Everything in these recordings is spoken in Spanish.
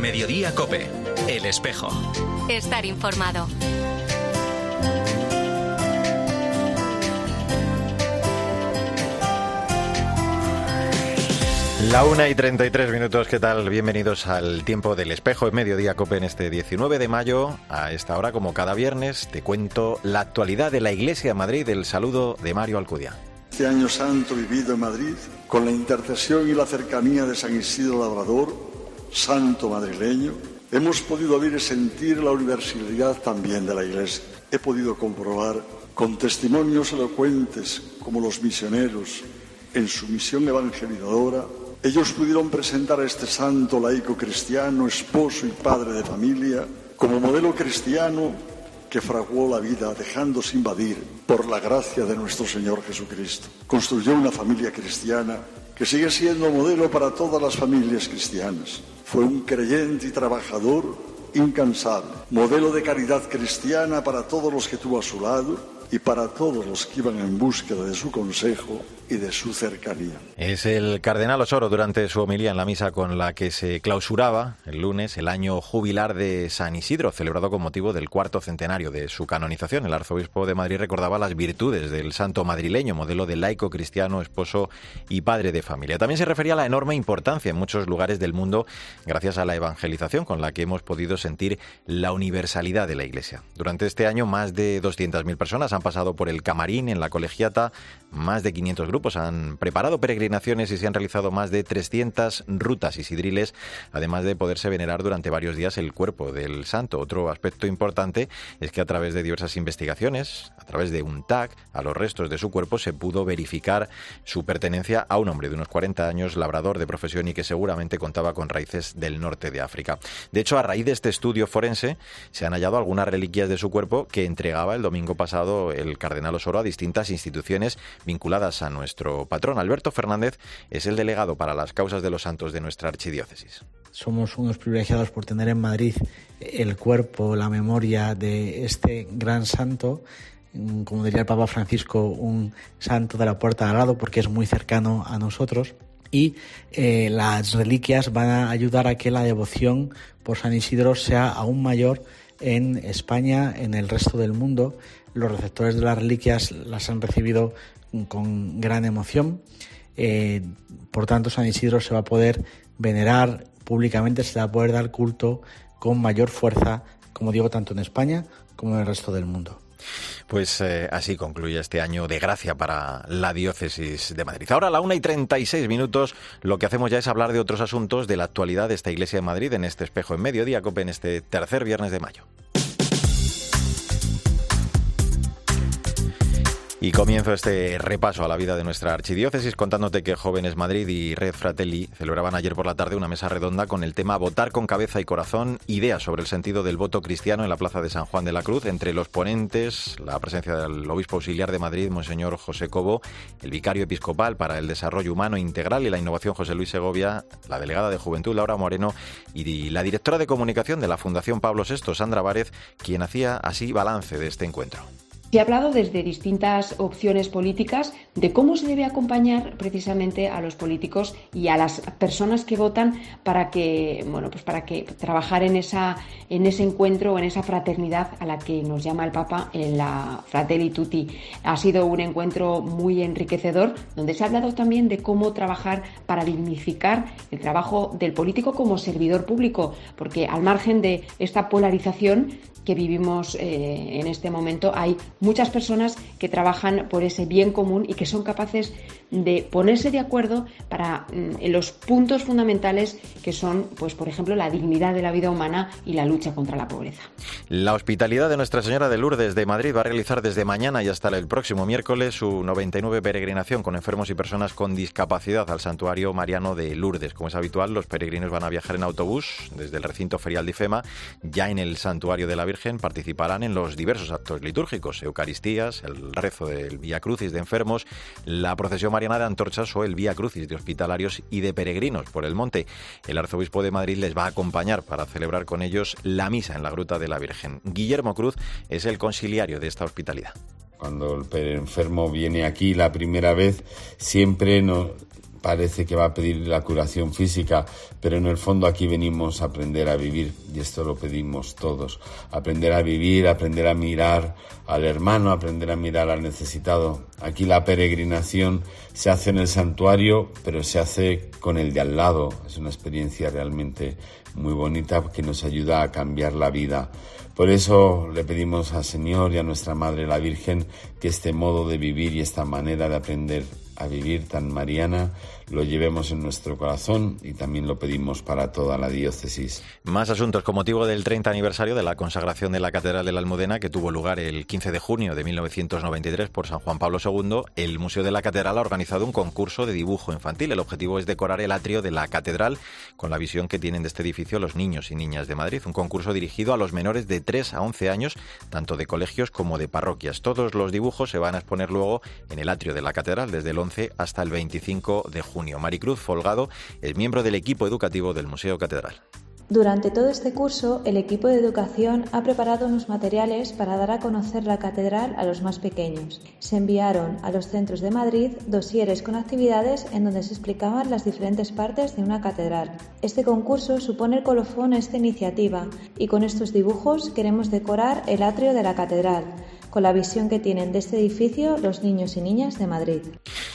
En Mediodía Cope, El Espejo. Estar informado. La una y 33 minutos, ¿qué tal? Bienvenidos al tiempo del espejo en Mediodía Cope en este 19 de mayo. A esta hora, como cada viernes, te cuento la actualidad de la Iglesia de Madrid. El saludo de Mario Alcudia. Este año santo vivido en Madrid, con la intercesión y la cercanía de San Isidro Labrador, santo madrileño, hemos podido ver y sentir la universalidad también de la Iglesia. He podido comprobar con testimonios elocuentes como los misioneros en su misión evangelizadora ellos pudieron presentar a este santo laico cristiano, esposo y padre de familia, como modelo cristiano que fraguó la vida dejándose invadir por la gracia de nuestro Señor Jesucristo. Construyó una familia cristiana que sigue siendo modelo para todas las familias cristianas. Fue un creyente y trabajador incansable, modelo de caridad cristiana para todos los que tuvo a su lado y para todos los que iban en búsqueda de su consejo y de su cercanía. Es el cardenal Osoro durante su homilía en la misa con la que se clausuraba el lunes el año jubilar de San Isidro, celebrado con motivo del cuarto centenario de su canonización. El arzobispo de Madrid recordaba las virtudes del santo madrileño, modelo de laico cristiano, esposo y padre de familia. También se refería a la enorme importancia en muchos lugares del mundo gracias a la evangelización con la que hemos podido sentir la universalidad de la Iglesia. Durante este año más de 200.000 personas han pasado por el camarín en la colegiata, más de 500 grupos han preparado peregrinaciones y se han realizado más de 300 rutas y sidriles, además de poderse venerar durante varios días el cuerpo del santo. Otro aspecto importante es que a través de diversas investigaciones, a través de un tag a los restos de su cuerpo, se pudo verificar su pertenencia a un hombre de unos 40 años, labrador de profesión y que seguramente contaba con raíces del norte de África. De hecho, a raíz de este estudio forense, se han hallado algunas reliquias de su cuerpo que entregaba el domingo pasado el cardenal Osoro a distintas instituciones vinculadas a nuestro patrón. Alberto Fernández es el delegado para las causas de los santos de nuestra archidiócesis. Somos unos privilegiados por tener en Madrid el cuerpo, la memoria de este gran santo como diría el Papa Francisco, un santo de la puerta al lado porque es muy cercano a nosotros. Y eh, las reliquias van a ayudar a que la devoción por San Isidro sea aún mayor en España, en el resto del mundo los receptores de las reliquias las han recibido con gran emoción. Eh, por tanto, San Isidro se va a poder venerar públicamente, se va a poder dar culto con mayor fuerza, como digo, tanto en España como en el resto del mundo. Pues eh, así concluye este año de gracia para la diócesis de Madrid. Ahora a la una y 36 minutos lo que hacemos ya es hablar de otros asuntos de la actualidad de esta iglesia de Madrid en este espejo en mediodía, en este tercer viernes de mayo. Y comienzo este repaso a la vida de nuestra archidiócesis contándote que Jóvenes Madrid y Red Fratelli celebraban ayer por la tarde una mesa redonda con el tema Votar con cabeza y corazón, ideas sobre el sentido del voto cristiano en la Plaza de San Juan de la Cruz. Entre los ponentes, la presencia del obispo auxiliar de Madrid, Monseñor José Cobo, el vicario episcopal para el desarrollo humano integral y la innovación José Luis Segovia, la delegada de Juventud Laura Moreno y la directora de comunicación de la Fundación Pablo VI, Sandra Várez, quien hacía así balance de este encuentro. Se ha hablado desde distintas opciones políticas de cómo se debe acompañar precisamente a los políticos y a las personas que votan para que, bueno, pues para que trabajar en esa en ese encuentro o en esa fraternidad a la que nos llama el Papa en la Fratelli Tutti. Ha sido un encuentro muy enriquecedor donde se ha hablado también de cómo trabajar para dignificar el trabajo del político como servidor público, porque al margen de esta polarización que vivimos eh, en este momento, hay muchas personas que trabajan por ese bien común y que son capaces de ponerse de acuerdo para mm, los puntos fundamentales que son, pues, por ejemplo, la dignidad de la vida humana y la lucha contra la pobreza. La hospitalidad de Nuestra Señora de Lourdes de Madrid va a realizar desde mañana y hasta el próximo miércoles su 99 peregrinación con enfermos y personas con discapacidad al santuario mariano de Lourdes. Como es habitual, los peregrinos van a viajar en autobús desde el recinto ferial de IFEMA. Ya en el santuario de la Virgen participarán en los diversos actos litúrgicos, Eucaristías, el rezo del Vía Crucis de enfermos, la procesión mariana de antorchas o el Vía Crucis de hospitalarios y de peregrinos por el monte. El arzobispo de Madrid les va a acompañar para celebrar con ellos la misa en la Gruta de la Virgen. Guillermo Cruz es el conciliario de esta hospitalidad. Cuando el enfermo viene aquí la primera vez, siempre nos parece que va a pedir la curación física, pero en el fondo aquí venimos a aprender a vivir y esto lo pedimos todos. Aprender a vivir, aprender a mirar al hermano, aprender a mirar al necesitado. Aquí la peregrinación se hace en el santuario, pero se hace con el de al lado. Es una experiencia realmente muy bonita que nos ayuda a cambiar la vida. Por eso le pedimos al Señor y a nuestra Madre la Virgen que este modo de vivir y esta manera de aprender a vivir tan mariana lo llevemos en nuestro corazón y también lo pedimos para toda la diócesis. Más asuntos con motivo del 30 aniversario de la consagración de la Catedral de la Almudena que tuvo lugar el 15 de junio de 1993 por San Juan Pablo II. El Museo de la Catedral ha organizado un concurso de dibujo infantil. El objetivo es decorar el atrio de la catedral con la visión que tienen de este edificio los niños y niñas de Madrid. Un concurso dirigido a los menores de 3 a 11 años, tanto de colegios como de parroquias. Todos los dibujos se van a exponer luego en el atrio de la catedral desde el 11 hasta el 25 de junio. Maricruz Folgado es miembro del equipo educativo del Museo Catedral. Durante todo este curso, el equipo de educación ha preparado unos materiales para dar a conocer la catedral a los más pequeños. Se enviaron a los centros de Madrid dosieres con actividades en donde se explicaban las diferentes partes de una catedral. Este concurso supone el colofón a esta iniciativa y con estos dibujos queremos decorar el atrio de la catedral con la visión que tienen de este edificio los niños y niñas de Madrid.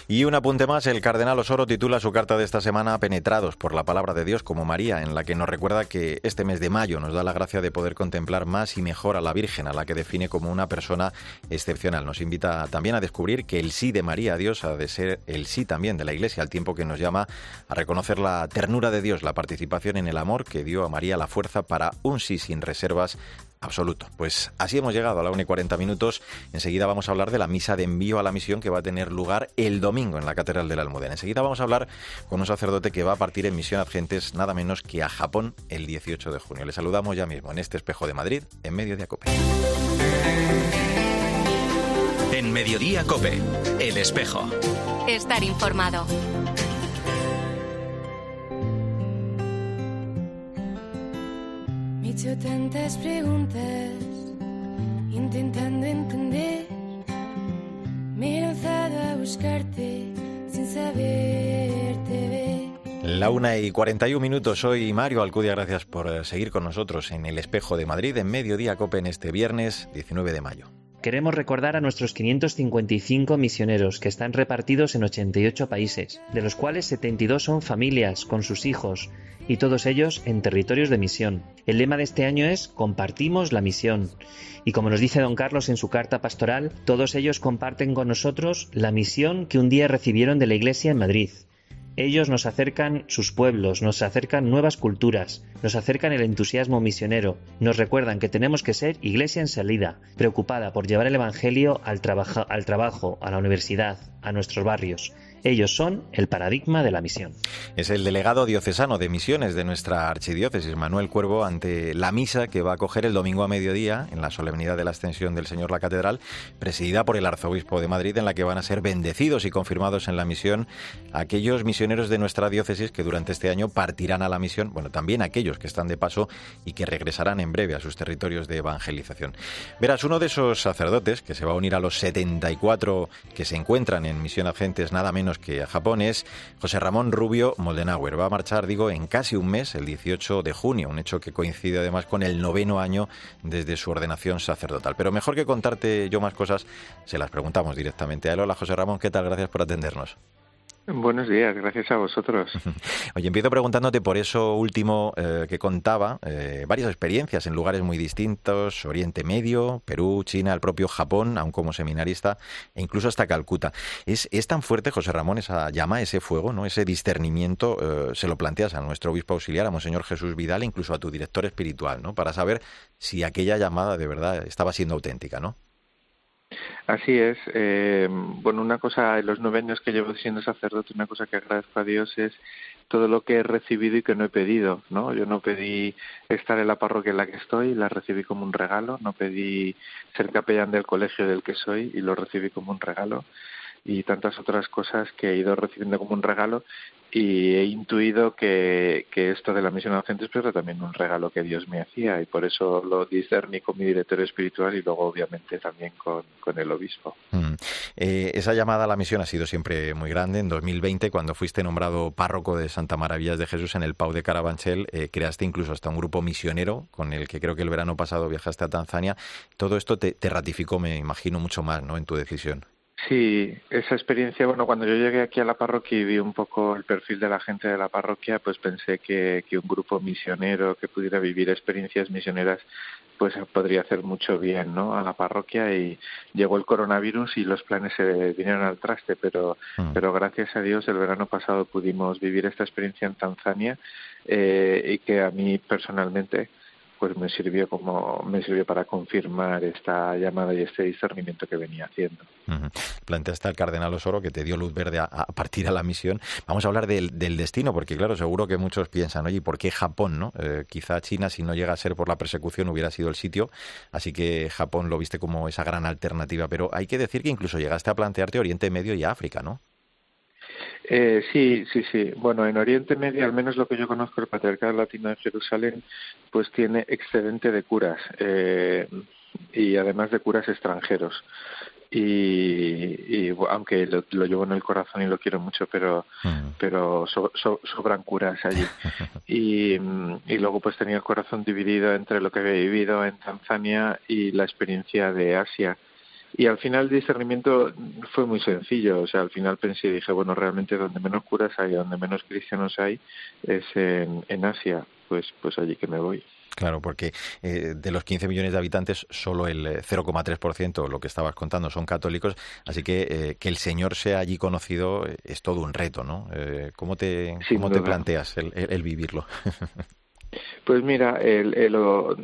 Y un apunte más, el cardenal Osoro titula su carta de esta semana Penetrados por la palabra de Dios como María, en la que nos recuerda que este mes de mayo nos da la gracia de poder contemplar más y mejor a la Virgen, a la que define como una persona excepcional. Nos invita también a descubrir que el sí de María a Dios ha de ser el sí también de la Iglesia, al tiempo que nos llama a reconocer la ternura de Dios, la participación en el amor que dio a María la fuerza para un sí sin reservas absoluto. Pues así hemos llegado a la 1 y 40 minutos. Enseguida vamos a hablar de la misa de envío a la misión que va a tener lugar el domingo en la Catedral de la Almudena. Enseguida vamos a hablar con un sacerdote que va a partir en misión a gentes nada menos que a Japón el 18 de junio. Le saludamos ya mismo en este espejo de Madrid, en medio de Acope. En Mediodía Cope, el espejo. Estar informado. Hecho tantas preguntas intentando entender. Me he lanzado a buscarte sin saberte ver. La una y 41 minutos, soy Mario Alcudia, gracias por eh, seguir con nosotros en el Espejo de Madrid en Mediodía Cope en este viernes 19 de mayo. Queremos recordar a nuestros 555 misioneros que están repartidos en 88 países, de los cuales 72 son familias con sus hijos, y todos ellos en territorios de misión. El lema de este año es Compartimos la misión. Y como nos dice don Carlos en su carta pastoral, todos ellos comparten con nosotros la misión que un día recibieron de la Iglesia en Madrid. Ellos nos acercan sus pueblos, nos acercan nuevas culturas, nos acercan el entusiasmo misionero, nos recuerdan que tenemos que ser iglesia en salida, preocupada por llevar el Evangelio al, al trabajo, a la universidad, a nuestros barrios. Ellos son el paradigma de la misión. Es el delegado diocesano de misiones de nuestra archidiócesis, Manuel Cuervo, ante la misa que va a coger el domingo a mediodía en la solemnidad de la ascensión del Señor la Catedral, presidida por el arzobispo de Madrid, en la que van a ser bendecidos y confirmados en la misión aquellos misioneros de nuestra diócesis que durante este año partirán a la misión, bueno, también aquellos que están de paso y que regresarán en breve a sus territorios de evangelización. Verás, uno de esos sacerdotes que se va a unir a los 74 que se encuentran en misión agentes nada menos que a Japón es José Ramón Rubio Moldenauer. Va a marchar, digo, en casi un mes, el 18 de junio, un hecho que coincide además con el noveno año desde su ordenación sacerdotal. Pero mejor que contarte yo más cosas, se las preguntamos directamente a él. Hola José Ramón, ¿qué tal? Gracias por atendernos. Buenos días, gracias a vosotros. Oye, empiezo preguntándote por eso último eh, que contaba, eh, varias experiencias en lugares muy distintos, Oriente Medio, Perú, China, el propio Japón, aún como seminarista, e incluso hasta Calcuta. ¿Es, es tan fuerte, José Ramón, esa llama, ese fuego, no ese discernimiento? Eh, se lo planteas a nuestro obispo auxiliar, a Monseñor Jesús Vidal, incluso a tu director espiritual, ¿no? Para saber si aquella llamada de verdad estaba siendo auténtica, ¿no? Así es. Eh, bueno, una cosa, en los nueve años que llevo siendo sacerdote, una cosa que agradezco a Dios es todo lo que he recibido y que no he pedido, ¿no? Yo no pedí estar en la parroquia en la que estoy, la recibí como un regalo, no pedí ser capellán del colegio del que soy y lo recibí como un regalo y tantas otras cosas que he ido recibiendo como un regalo y he intuido que, esto de la misión a docentes pues, era también un regalo que Dios me hacía y por eso lo discerní con mi director espiritual y luego obviamente también con, con el obispo. Mm. Eh, esa llamada a la misión ha sido siempre muy grande. En 2020, cuando fuiste nombrado párroco de Santa Maravillas de Jesús en el Pau de Carabanchel, eh, creaste incluso hasta un grupo misionero con el que creo que el verano pasado viajaste a Tanzania. Todo esto te, te ratificó, me imagino, mucho más ¿no? en tu decisión. Sí, esa experiencia, bueno, cuando yo llegué aquí a la parroquia y vi un poco el perfil de la gente de la parroquia, pues pensé que, que un grupo misionero que pudiera vivir experiencias misioneras, pues podría hacer mucho bien, ¿no? A la parroquia y llegó el coronavirus y los planes se vinieron al traste, pero, mm. pero gracias a Dios el verano pasado pudimos vivir esta experiencia en Tanzania eh, y que a mí personalmente pues me sirvió como me sirvió para confirmar esta llamada y este discernimiento que venía haciendo. Planteaste al cardenal Osoro que te dio luz verde a, partir a la misión. Vamos a hablar del, destino, porque claro, seguro que muchos piensan, oye, ¿por qué Japón? no? Eh, quizá China, si no llega a ser por la persecución, hubiera sido el sitio, así que Japón lo viste como esa gran alternativa. Pero hay que decir que incluso llegaste a plantearte Oriente Medio y África, ¿no? Eh, sí, sí, sí. Bueno, en Oriente Medio, al menos lo que yo conozco, el Patriarcado Latino de Jerusalén, pues tiene excedente de curas eh, y además de curas extranjeros. Y, aunque lo, llevo en el corazón y lo quiero mucho, pero mm. pero sobran curas allí. Y, y luego pues tenía el corazón dividido entre lo que había vivido en Tanzania y la experiencia de Asia y al final el discernimiento fue muy sencillo, o sea, al final pensé y dije, bueno, realmente donde menos curas hay, donde menos cristianos hay, es en, en Asia, pues, pues allí que me voy. Claro, porque eh, de los 15 millones de habitantes, solo el 0,3%, eh, lo que estabas contando, son católicos, así que eh, que el Señor sea allí conocido es todo un reto, ¿no? ¿Cómo te, cómo te planteas el, el vivirlo? Pues mira, el,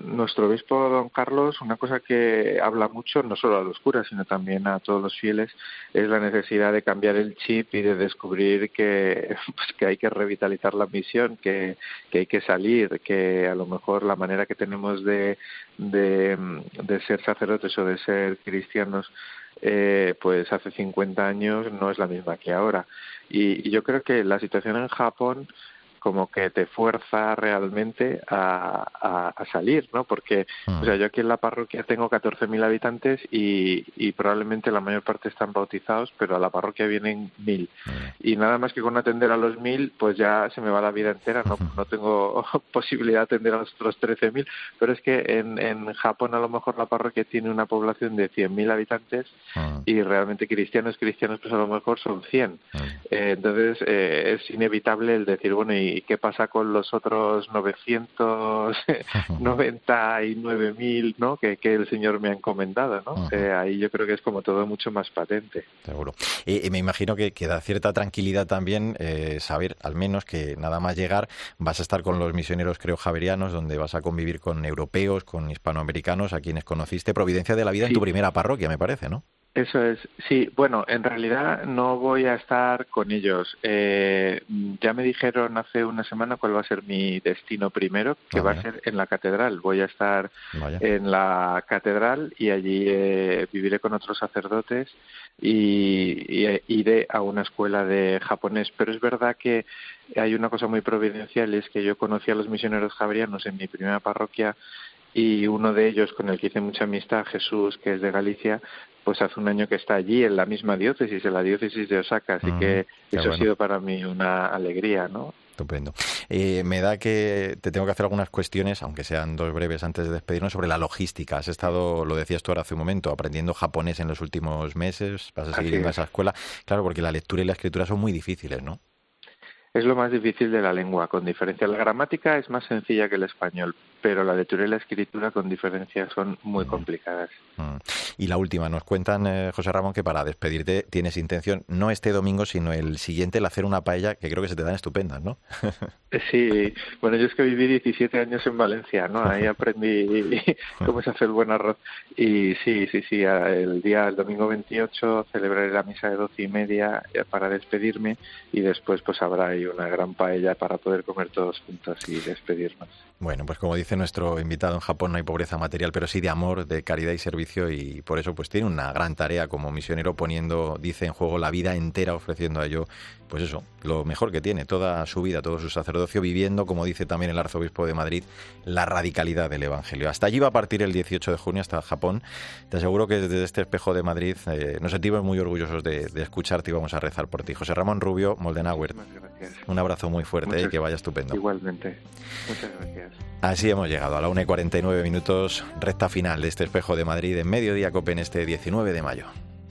nuestro obispo don Carlos, una cosa que habla mucho, no solo a los curas, sino también a todos los fieles, es la necesidad de cambiar el chip y de descubrir que, pues, que hay que revitalizar la misión, que, que hay que salir, que a lo mejor la manera que tenemos de, de, ser sacerdotes o de ser cristianos eh, pues hace 50 años no es la misma que ahora. y yo creo que la situación en Japón como que te fuerza realmente a, a, salir, ¿no? Porque, o sea, yo aquí en la parroquia tengo 14.000 habitantes y, y, probablemente la mayor parte están bautizados, pero a la parroquia vienen mil. Y nada más que con atender a los mil, pues ya se me va la vida entera, no, no tengo posibilidad de atender a los otros 13.000, pero es que en, en Japón a lo mejor la parroquia tiene una población de 100.000 habitantes y realmente cristianos, cristianos, pues a lo mejor son 100. Eh, entonces eh, es inevitable el decir, bueno, ¿y ¿y qué pasa con los otros 999.000 ¿no? que, que el Señor me ha encomendado? ¿no? Eh, ahí yo creo que es como todo mucho más patente. Seguro. Y, me imagino que, que, da cierta tranquilidad también eh, saber, al menos, que nada más llegar vas a estar con los misioneros, creo, javerianos, donde vas a convivir con europeos, con hispanoamericanos, a quienes conociste. Providencia de la vida en tu primera parroquia, me parece, ¿no? Eso es, sí. Bueno, en realidad no voy a estar con ellos. Eh, ya me dijeron hace una semana cuál va a ser mi destino primero, que va a ser en la catedral. Voy a estar en la catedral y allí eh, viviré con otros sacerdotes y, y, iré a una escuela de japonés. Pero es verdad que hay una cosa muy providencial, es que yo conocí a los misioneros javerianos en mi primera parroquia y uno de ellos con el que hice mucha amistad, Jesús, que es de Galicia, pues hace un año que está allí en la misma diócesis, en la diócesis de Osaka, así que eso ha sido para mí una alegría, ¿no? Estupendo. Eh, me da que te tengo que hacer algunas cuestiones, aunque sean dos breves antes de despedirnos, sobre la logística. Has estado, lo decías tú ahora hace un momento, aprendiendo japonés en los últimos meses, vas a seguir en esa escuela. Claro, porque la lectura y la escritura son muy difíciles, ¿no? Es lo más difícil de la lengua, con diferencia. La gramática es más sencilla que el español, pero la lectura y la escritura con diferencia son muy complicadas. Mm. Y la última, nos cuentan, eh, José Ramón, que para despedirte tienes intención, no este domingo, sino el siguiente, el hacer una paella que creo que se te dan estupendas, ¿no? sí, bueno, yo es que viví 17 años en Valencia, ¿no? Ahí aprendí cómo se hace el buen arroz. Y sí, sí, sí, el día, el domingo 28, celebraré la misa de doce y media eh, para despedirme y después pues habrá y una gran paella para poder comer todos juntos y despedirnos. Bueno, pues como dice nuestro invitado en Japón, no hay pobreza material, pero sí de amor, de caridad y servicio y por eso pues tiene una gran tarea como misionero poniendo, dice, en juego la vida entera, ofreciendo a ello, pues eso, lo mejor que tiene, toda su vida, todo su sacerdocio, viviendo, como dice también el arzobispo de Madrid, la radicalidad del Evangelio. Hasta allí va a partir el 18 de junio, hasta Japón. Te aseguro que desde este espejo de Madrid eh, nos sentimos muy orgullosos de, escucharte y vamos a rezar por ti. José Ramón Rubio, Moldenauer, un abrazo muy fuerte y que vaya estupendo. Igualmente. Muchas gracias. Así hemos llegado a la 1 y 49 minutos, recta final de este espejo de Madrid en Mediodía Copen este 19 de mayo.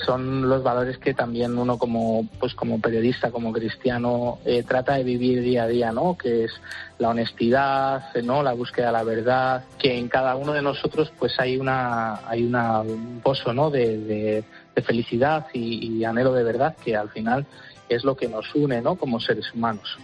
Son los valores que también uno como pues como periodista como cristiano eh, trata de vivir día a día no que es la honestidad no la búsqueda de la verdad que en cada uno de nosotros pues hay una hay un pozo no de, felicidad y, y anhelo de verdad que al final es lo que nos une no como seres humanos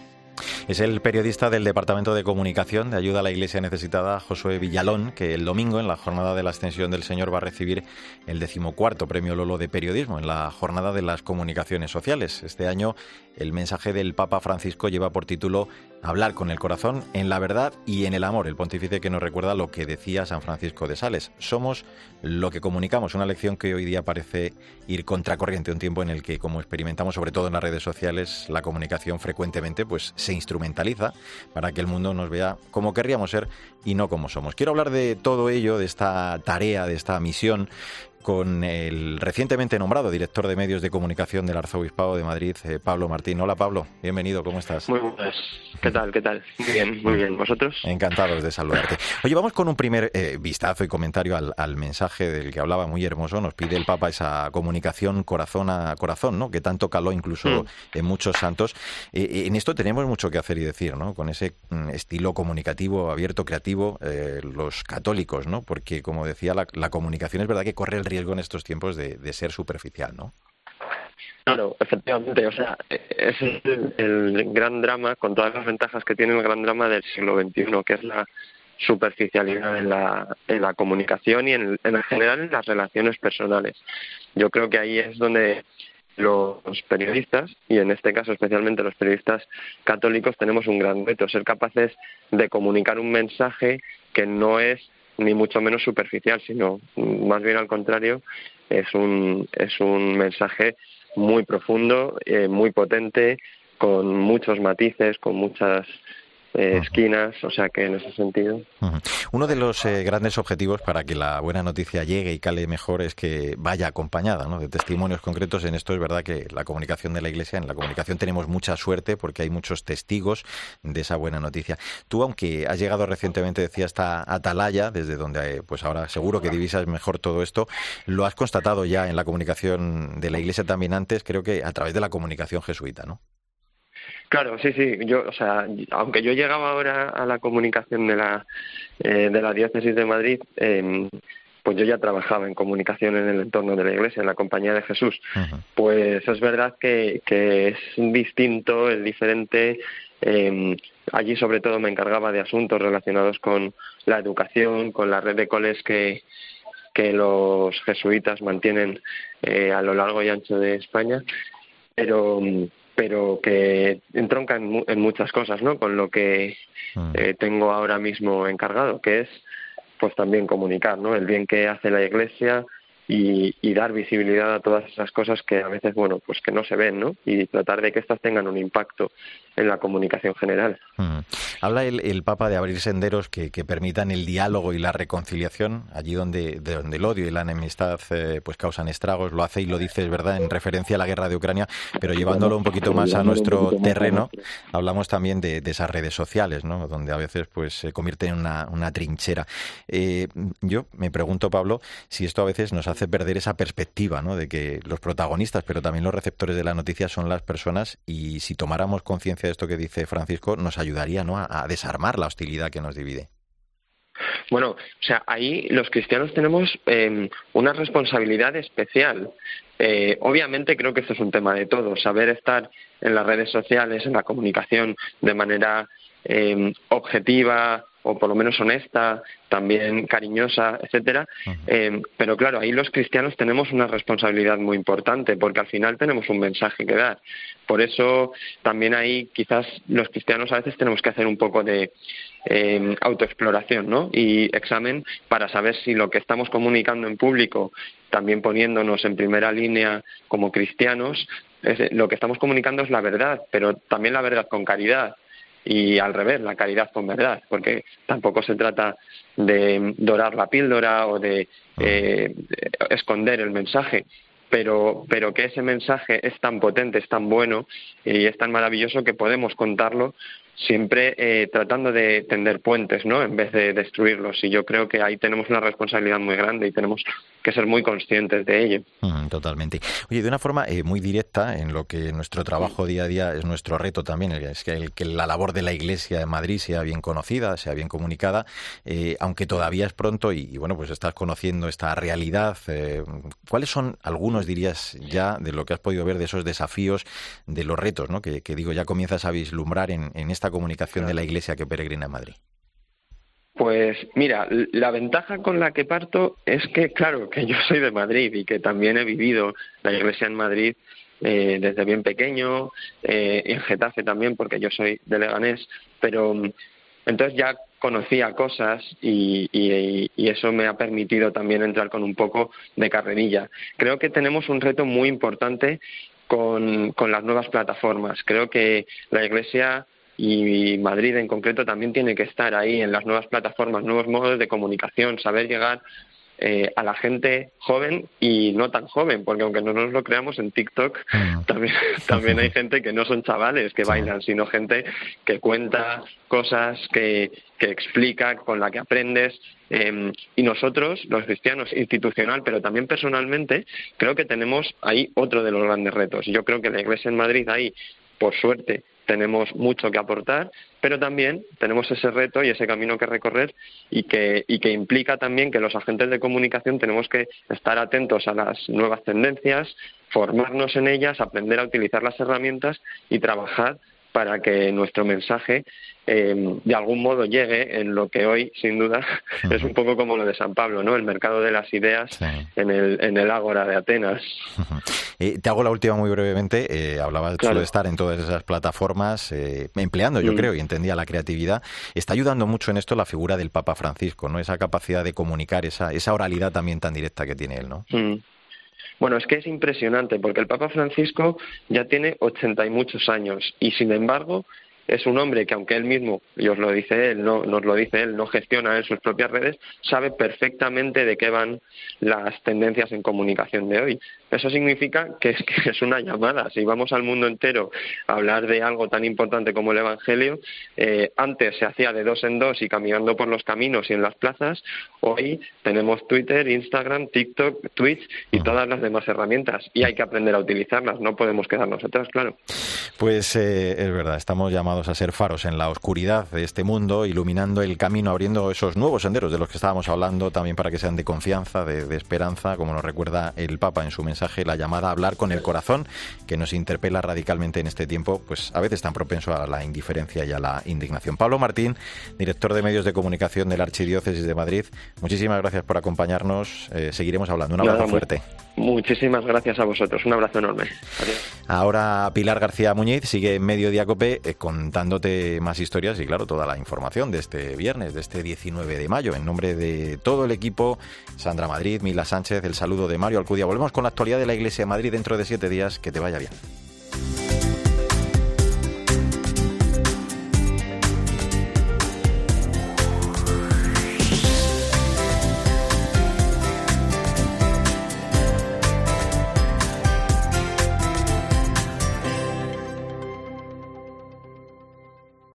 es el periodista del Departamento de Comunicación de Ayuda a la Iglesia Necesitada, Josué Villalón, que el domingo, en la jornada de la Ascensión del Señor, va a recibir el decimocuarto Premio Lolo de Periodismo en la jornada de las comunicaciones sociales. Este año, el mensaje del Papa Francisco lleva por título Hablar con el corazón en la verdad y en el amor. El pontífice que nos recuerda lo que decía San Francisco de Sales. Somos lo que comunicamos, una lección que hoy día parece ir contracorriente, un tiempo en el que, como experimentamos sobre todo en las redes sociales, la comunicación frecuentemente pues se para que el mundo nos vea como querríamos ser y no como somos. Quiero hablar de todo ello, de esta tarea, de esta misión con el recientemente nombrado director de medios de comunicación del Arzobispado de Madrid, eh, Pablo Martín. Hola Pablo, bienvenido, ¿cómo estás? Muy buenas, ¿qué tal? ¿Qué tal? Muy bien, muy bien. ¿Vosotros? Encantados de saludarte. Oye, vamos con un primer eh, vistazo y comentario al, mensaje del que hablaba muy hermoso. Nos pide el Papa esa comunicación corazón a corazón, ¿no? Que tanto caló incluso mm. en muchos santos. Eh, en esto tenemos mucho que hacer y decir, ¿no? Con ese mm, estilo comunicativo, abierto, creativo, los católicos, ¿no? Porque, como decía, la, la comunicación es verdad que corre el riesgo en estos tiempos de, ser superficial, ¿no? Claro, efectivamente, o sea, es el, gran drama, con todas las ventajas que tiene el gran drama del siglo XXI, que es la superficialidad en la, en la comunicación y en, en general en las relaciones personales. Yo creo que ahí es donde los periodistas, y en este caso especialmente los periodistas católicos, tenemos un gran reto, ser capaces de comunicar un mensaje que no es ni mucho menos superficial, sino más bien al contrario, es un, es un mensaje muy profundo, eh, muy potente, con muchos matices, con muchas eh, esquinas, o sea que en ese sentido. Uno de los eh, grandes objetivos para que la buena noticia llegue y cale mejor es que vaya acompañada ¿no? de testimonios concretos. En esto es verdad que la comunicación de la Iglesia, en la comunicación tenemos mucha suerte porque hay muchos testigos de esa buena noticia. Tú, aunque has llegado recientemente, decía, hasta Atalaya, desde donde eh, pues ahora seguro que divisas mejor todo esto, lo has constatado ya en la comunicación de la Iglesia también antes, creo que a través de la comunicación jesuita, ¿no? Claro, sí, sí. Yo, o sea, aunque yo llegaba ahora a la comunicación de la eh, de la diócesis de Madrid, eh, pues yo ya trabajaba en comunicación en el entorno de la Iglesia, en la Compañía de Jesús. Pues es verdad que, que es distinto, es diferente. Eh, allí sobre todo me encargaba de asuntos relacionados con la educación, con la red de coles que, que los jesuitas mantienen eh, a lo largo y ancho de España. Pero pero que entronca en, muchas cosas, ¿no? Con lo que mm. eh, tengo ahora mismo encargado, que es pues también comunicar, ¿no? El bien que hace la Iglesia y, dar visibilidad a todas esas cosas que a veces, bueno, pues que no se ven, ¿no? Y tratar de que estas tengan un impacto en la comunicación general. Habla el, Papa de abrir senderos que, permitan el diálogo y la reconciliación, allí donde, donde el odio y la enemistad eh, pues causan estragos, lo hace y lo dice, es verdad, en referencia a la guerra de Ucrania, pero llevándolo un poquito más a nuestro terreno, hablamos también de, esas redes sociales, ¿no? donde a veces pues se convierte en una, trinchera. Eh, yo me pregunto, Pablo, si esto a veces nos hace perder esa perspectiva ¿no? de que los protagonistas, pero también los receptores de la noticia son las personas y si tomáramos conciencia esto que dice Francisco nos ayudaría ¿no? a, desarmar la hostilidad que nos divide. Bueno, o sea, ahí los cristianos tenemos em, una responsabilidad especial. Eh, obviamente creo que esto es un tema de todos, saber estar en las redes sociales, en la comunicación de manera em, objetiva, o por lo menos honesta, también cariñosa, etcétera. Eh, pero claro, ahí los cristianos tenemos una responsabilidad muy importante, porque al final tenemos un mensaje que dar. Por eso también ahí quizás los cristianos a veces tenemos que hacer un poco de eh, autoexploración ¿no? y examen para saber si lo que estamos comunicando en público, también poniéndonos en primera línea como cristianos, lo que estamos comunicando es la verdad, pero también la verdad con caridad y al revés, la caridad con verdad, porque tampoco se trata de dorar la píldora o de eh, esconder el mensaje, pero, pero que ese mensaje es tan potente, es tan bueno y es tan maravilloso que podemos contarlo siempre eh, tratando de tender puentes, ¿no? En vez de destruirlos. Y yo creo que ahí tenemos una responsabilidad muy grande y tenemos que ser muy conscientes de ello. Mm, totalmente. Oye, de una forma eh, muy directa, en lo que nuestro trabajo día a día es nuestro reto también, es que, el, que la labor de la Iglesia de Madrid sea bien conocida, sea bien comunicada, eh, aunque todavía es pronto y, bueno, pues estás conociendo esta realidad. ¿Cuáles son algunos, dirías, ya de lo que has podido ver de esos desafíos, de los retos, ¿no? Que, digo, ya comienzas a vislumbrar en, en esta comunicación de la Iglesia que peregrina en Madrid? Pues mira, la ventaja con la que parto es que, claro, que yo soy de Madrid y que también he vivido la iglesia en Madrid eh, desde bien pequeño, eh, en Getafe también, porque yo soy de Leganés, pero mm, entonces ya conocía cosas y, y, eso me ha permitido también entrar con un poco de carrerilla. Creo que tenemos un reto muy importante con, con las nuevas plataformas. Creo que la iglesia y Madrid en concreto también tiene que estar ahí en las nuevas plataformas, nuevos modos de comunicación, saber llegar eh, a la gente joven y no tan joven, porque aunque no nos lo creamos en TikTok, mm. también, también hay gente que no son chavales que bailan, sino gente que cuenta cosas, que, que explica, con la que aprendes. Em, y nosotros, los cristianos, institucional, pero también personalmente, creo que tenemos ahí otro de los grandes retos. Yo creo que la Iglesia en Madrid ahí, por suerte, tenemos mucho que aportar, pero también tenemos ese reto y ese camino que recorrer y que, y que implica también que los agentes de comunicación tenemos que estar atentos a las nuevas tendencias, formarnos en ellas, aprender a utilizar las herramientas y trabajar para que nuestro mensaje eh, de algún modo llegue en lo que hoy, sin duda, es un poco como lo de San Pablo, ¿no? El mercado de las ideas en, el, en el Ágora de Atenas. Eh, te hago la última muy brevemente. Eh, hablaba de estar en todas esas plataformas, eh, empleando, yo mm. creo, y entendía la creatividad. Está ayudando mucho en esto la figura del Papa Francisco, ¿no? Esa capacidad de comunicar, esa, esa oralidad también tan directa que tiene él, ¿no? Mm. Bueno, es que es impresionante porque el Papa Francisco ya tiene ochenta y muchos años y sin embargo es un hombre que aunque él mismo, y os lo dice él, no nos lo dice él, no gestiona en sus propias redes, sabe perfectamente de qué van las tendencias en comunicación de hoy. Eso significa que es, que es una llamada. Si vamos al mundo entero a hablar de algo tan importante como el Evangelio, eh, antes se hacía de dos en dos y caminando por los caminos y en las plazas, hoy tenemos Twitter, Instagram, TikTok, Twitch y todas las demás herramientas y hay que aprender a utilizarlas, no podemos quedarnos atrás, claro. Pues eh, es verdad, estamos llamados a ser faros en la oscuridad de este mundo, iluminando el camino, abriendo esos nuevos senderos de los que estábamos hablando, también para que sean de confianza, de, de esperanza, como nos recuerda el Papa en su mensaje la llamada a hablar con el corazón, que nos interpela radicalmente en este tiempo, pues a veces tan propenso a la indiferencia y a la indignación. Pablo Martín, director de medios de comunicación de la Archidiócesis de Madrid, muchísimas gracias por acompañarnos. Eh, seguiremos hablando. Un abrazo fuerte. Muchísimas gracias a vosotros. Un abrazo enorme. Ahora Pilar García Muñiz sigue en Medio Diacope eh, contándote más historias y, claro, toda la información de este viernes, de este 19 de mayo. En nombre de todo el equipo, Sandra Madrid, Mila Sánchez, el saludo de Mario Alcudia. Volvemos con la actualidad de la Iglesia de Madrid dentro de siete días. Que te vaya bien.